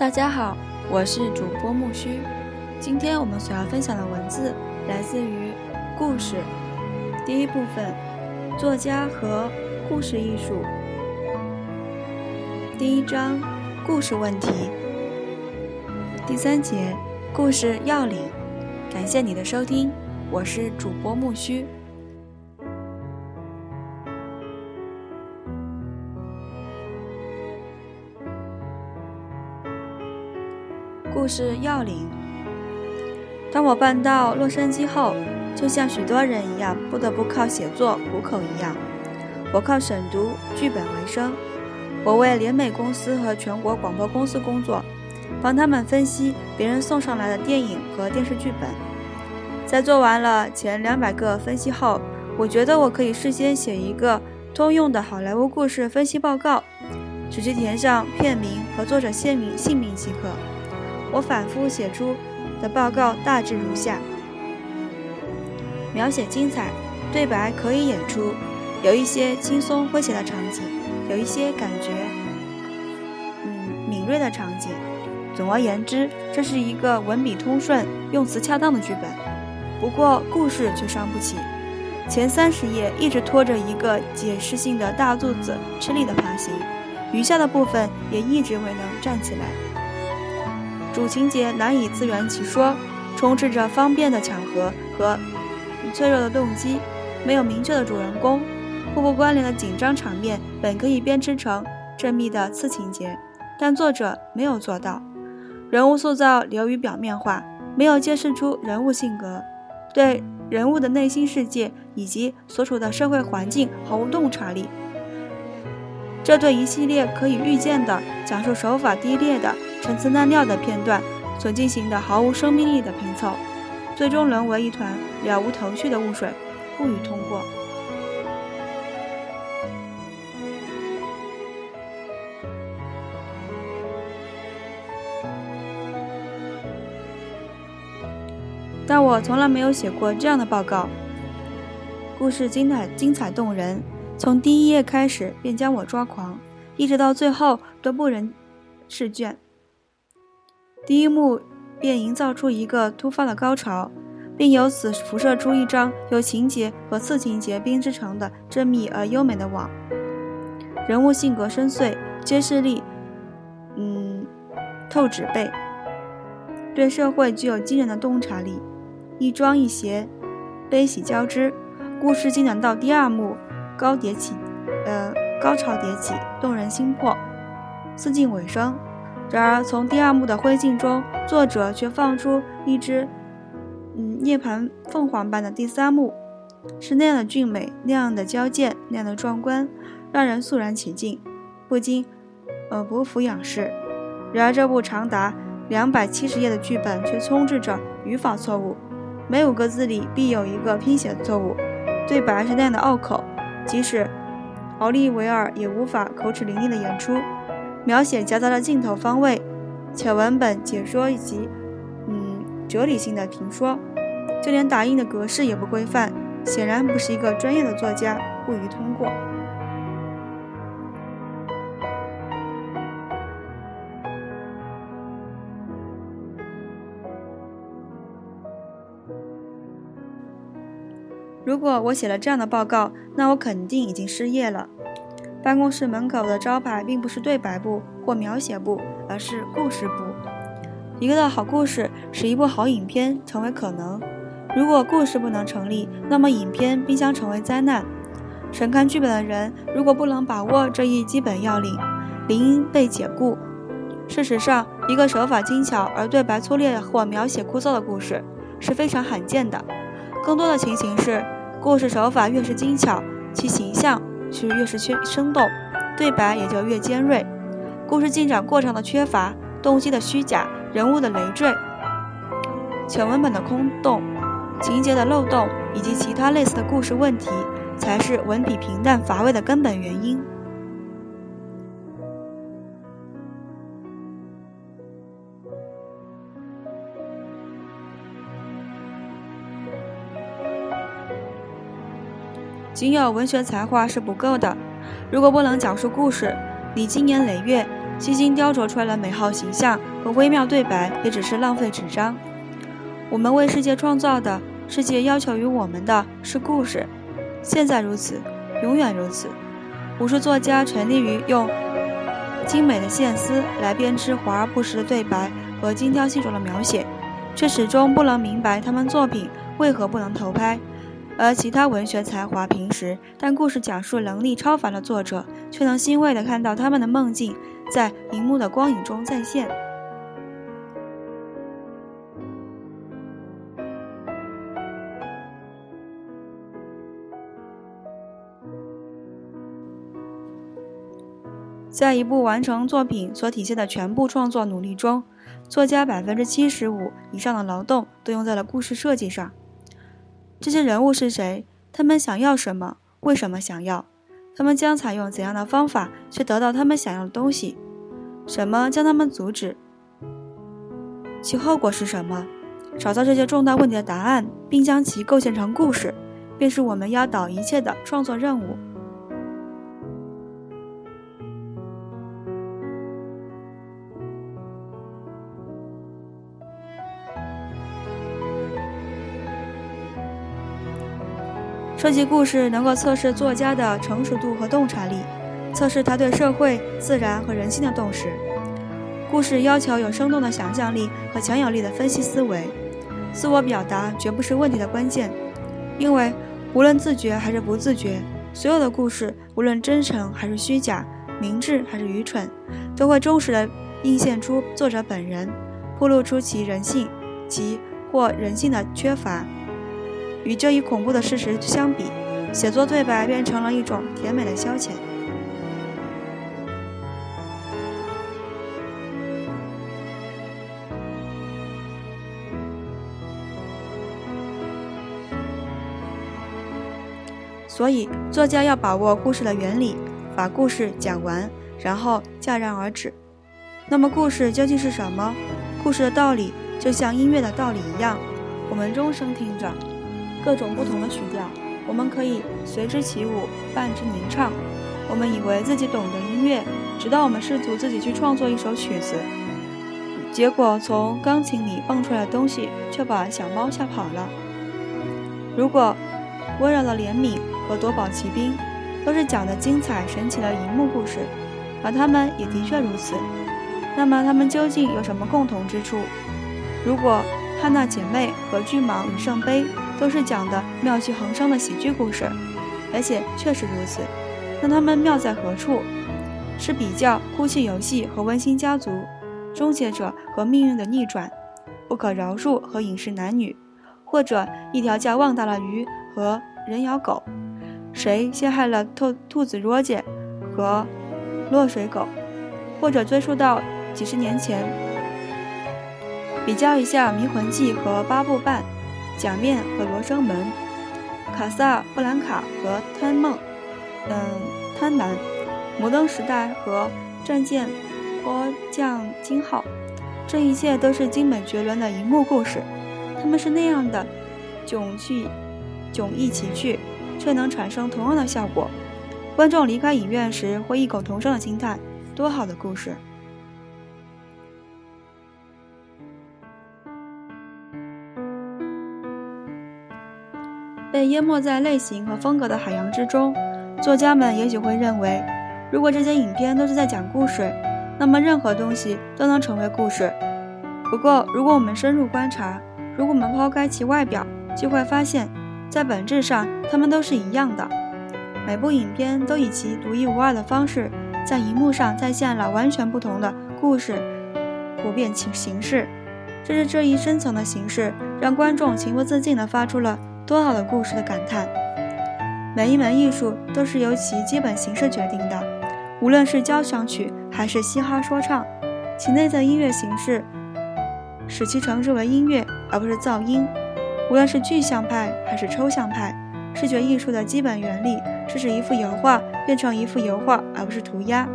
大家好，我是主播木须。今天我们所要分享的文字来自于故事第一部分：作家和故事艺术。第一章：故事问题。第三节：故事要领。感谢你的收听，我是主播木须。故事要领。当我搬到洛杉矶后，就像许多人一样，不得不靠写作糊口一样，我靠审读剧本为生。我为联美公司和全国广播公司工作，帮他们分析别人送上来的电影和电视剧本。在做完了前两百个分析后，我觉得我可以事先写一个通用的好莱坞故事分析报告，只需填上片名和作者姓名姓名即可。我反复写出的报告大致如下：描写精彩，对白可以演出，有一些轻松诙谐的场景，有一些感觉嗯敏锐的场景。总而言之，这是一个文笔通顺、用词恰当的剧本。不过故事却伤不起，前三十页一直拖着一个解释性的大肚子吃力的爬行，余下的部分也一直未能站起来。主情节难以自圆其说，充斥着方便的巧合和脆弱的动机，没有明确的主人公，互不关联的紧张场面本可以编织成缜密的次情节，但作者没有做到。人物塑造流于表面化，没有揭示出人物性格，对人物的内心世界以及所处的社会环境毫无洞察力。这对一系列可以预见的讲述手法低劣的。陈词滥调的片段所进行的毫无生命力的拼凑，最终沦为一团了无头绪的雾水，不予通过。但我从来没有写过这样的报告。故事精彩精彩动人，从第一页开始便将我抓狂，一直到最后都不忍释卷。第一幕便营造出一个突发的高潮，并由此辐射出一张由情节和次情节编织成的缜密而优美的网。人物性格深邃，揭示力，嗯，透纸背，对社会具有惊人的洞察力。一庄一谐，悲喜交织，故事进展到第二幕，高迭起，呃，高潮迭起，动人心魄，似近尾声。然而，从第二幕的灰烬中，作者却放出一只，嗯，涅槃凤凰般的第三幕，是那样的俊美，那样的矫健，那样的壮观，让人肃然起敬，不禁，呃，不服仰视。然而，这部长达两百七十页的剧本却充斥着语法错误，每五个字里必有一个拼写错误，对白是那样的拗口，即使奥利维尔也无法口齿伶俐的演出。描写夹杂了镜头方位、且文本解说以及嗯哲理性的评说，就连打印的格式也不规范，显然不是一个专业的作家，不予通过。如果我写了这样的报告，那我肯定已经失业了。办公室门口的招牌并不是对白部或描写部，而是故事部。一个的好故事使一部好影片成为可能。如果故事不能成立，那么影片必将成为灾难。审看剧本的人如果不能把握这一基本要领，理应被解雇。事实上，一个手法精巧而对白粗劣或描写枯燥的故事是非常罕见的。更多的情形是，故事手法越是精巧，其形象。其实越是缺生动，对白也就越尖锐。故事进展过程的缺乏，动机的虚假，人物的累赘，全文本的空洞，情节的漏洞，以及其他类似的故事问题，才是文笔平淡乏味的根本原因。仅有文学才华是不够的。如果不能讲述故事，你经年累月悉心雕琢出来的美好形象和微妙对白，也只是浪费纸张。我们为世界创造的，世界要求于我们的是故事，现在如此，永远如此。无数作家沉溺于用精美的线丝来编织华而不实的对白和精雕细琢的描写，却始终不能明白他们作品为何不能投拍。而其他文学才华平时但故事讲述能力超凡的作者，却能欣慰地看到他们的梦境在荧幕的光影中再现。在一部完成作品所体现的全部创作努力中，作家百分之七十五以上的劳动都用在了故事设计上。这些人物是谁？他们想要什么？为什么想要？他们将采用怎样的方法去得到他们想要的东西？什么将他们阻止？其后果是什么？找到这些重大问题的答案，并将其构建成故事，便是我们压倒一切的创作任务。设计故事能够测试作家的成熟度和洞察力，测试他对社会、自然和人性的洞识。故事要求有生动的想象力和强有力的分析思维。自我表达绝不是问题的关键，因为无论自觉还是不自觉，所有的故事，无论真诚还是虚假，明智还是愚蠢，都会忠实地映现出作者本人，暴露出其人性，及或人性的缺乏。与这一恐怖的事实相比，写作对白变成了一种甜美的消遣。所以，作家要把握故事的原理，把故事讲完，然后戛然而止。那么，故事究竟是什么？故事的道理就像音乐的道理一样，我们终生听着。各种不同的曲调，我们可以随之起舞，伴之吟唱。我们以为自己懂得音乐，直到我们试图自己去创作一首曲子，结果从钢琴里蹦出来的东西却把小猫吓跑了。如果《温柔的怜悯》和《夺宝奇兵》都是讲的精彩神奇的荧幕故事，而他们也的确如此，那么他们究竟有什么共同之处？如果《汉娜姐妹》和《巨蟒与圣杯》都是讲的妙趣横生的喜剧故事，而且确实如此。那他们妙在何处？是比较《哭泣游戏》和《温馨家族》，终结者和命运的逆转，《不可饶恕》和饮食男女，或者一条叫旺达的鱼和人咬狗，谁陷害了兔兔子罗杰和落水狗，或者追溯到几十年前，比较一下《迷魂记》和《八部半》。假面和罗生门，卡萨布兰卡和贪梦，嗯，贪婪，摩登时代和战舰波将金号，这一切都是精美绝伦的荧幕故事。他们是那样的迥去迥异奇趣，却能产生同样的效果。观众离开影院时会异口同声的惊叹：多好的故事！被淹没在类型和风格的海洋之中，作家们也许会认为，如果这些影片都是在讲故事，那么任何东西都能成为故事。不过，如果我们深入观察，如果我们抛开其外表，就会发现，在本质上，它们都是一样的。每部影片都以其独一无二的方式，在荧幕上再现了完全不同的故事普遍形形式。正是这一深层的形式，让观众情不自禁地发出了。多好的故事的感叹！每一门艺术都是由其基本形式决定的，无论是交响曲还是嘻哈说唱，其内在音乐形式使其称之为音乐，而不是噪音。无论是具象派还是抽象派，视觉艺术的基本原理是使一幅油画变成一幅油画，而不是涂鸦。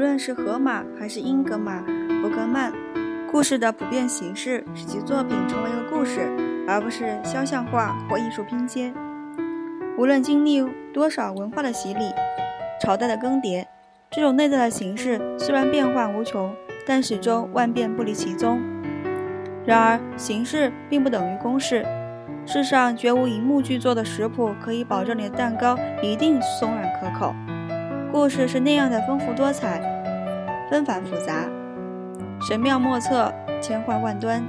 无论是荷马还是英格玛·伯格曼，故事的普遍形式使其作品成为一个故事，而不是肖像画或艺术拼接。无论经历多少文化的洗礼、朝代的更迭，这种内在的形式虽然变幻无穷，但始终万变不离其宗。然而，形式并不等于公式。世上绝无银幕剧作的食谱可以保证你的蛋糕一定松软可口。故事是那样的丰富多彩、纷繁复杂、神妙莫测、千幻万端，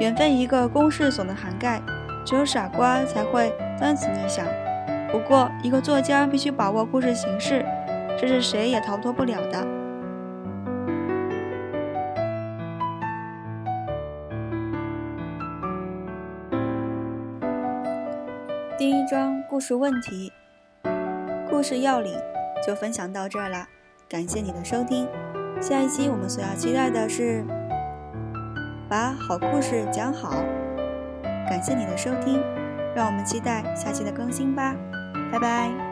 远非一个公式所能涵盖。只有傻瓜才会单此逆想。不过，一个作家必须把握故事形式，这是谁也逃脱不了的。第一章故事问题，故事要领就分享到这儿了，感谢你的收听。下一期我们所要期待的是把好故事讲好。感谢你的收听，让我们期待下期的更新吧，拜拜。